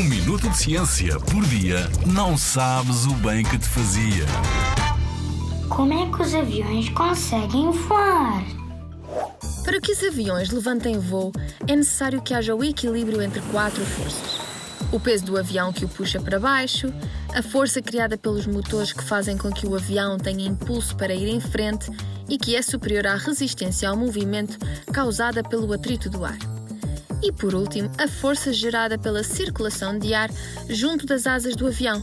Um minuto de ciência por dia não sabes o bem que te fazia. Como é que os aviões conseguem voar? Para que os aviões levantem voo, é necessário que haja o equilíbrio entre quatro forças: o peso do avião que o puxa para baixo, a força criada pelos motores que fazem com que o avião tenha impulso para ir em frente e que é superior à resistência ao movimento causada pelo atrito do ar. E por último, a força gerada pela circulação de ar junto das asas do avião.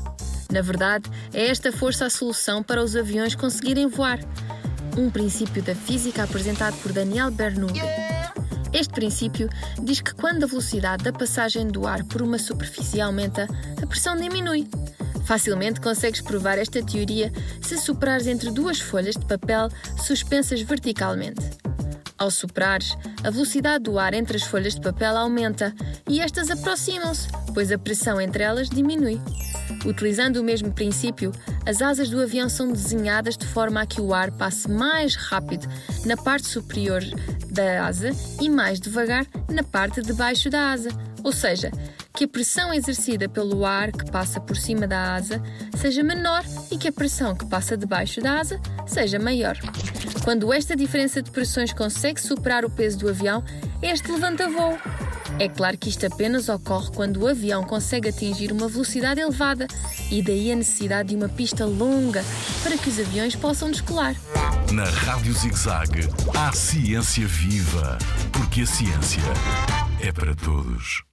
Na verdade, é esta força a solução para os aviões conseguirem voar. Um princípio da física apresentado por Daniel Bernoulli. Este princípio diz que quando a velocidade da passagem do ar por uma superfície aumenta, a pressão diminui. Facilmente consegues provar esta teoria se soprares entre duas folhas de papel suspensas verticalmente. Ao soprares, a velocidade do ar entre as folhas de papel aumenta e estas aproximam-se, pois a pressão entre elas diminui. Utilizando o mesmo princípio, as asas do avião são desenhadas de forma a que o ar passe mais rápido na parte superior da asa e mais devagar na parte de baixo da asa, ou seja, que a pressão exercida pelo ar que passa por cima da asa seja menor e que a pressão que passa debaixo da asa seja maior. Quando esta diferença de pressões consegue superar o peso do avião, este levanta voo. É claro que isto apenas ocorre quando o avião consegue atingir uma velocidade elevada e daí a necessidade de uma pista longa para que os aviões possam descolar. Na Rádio ZigZag, há ciência viva, porque a ciência é para todos.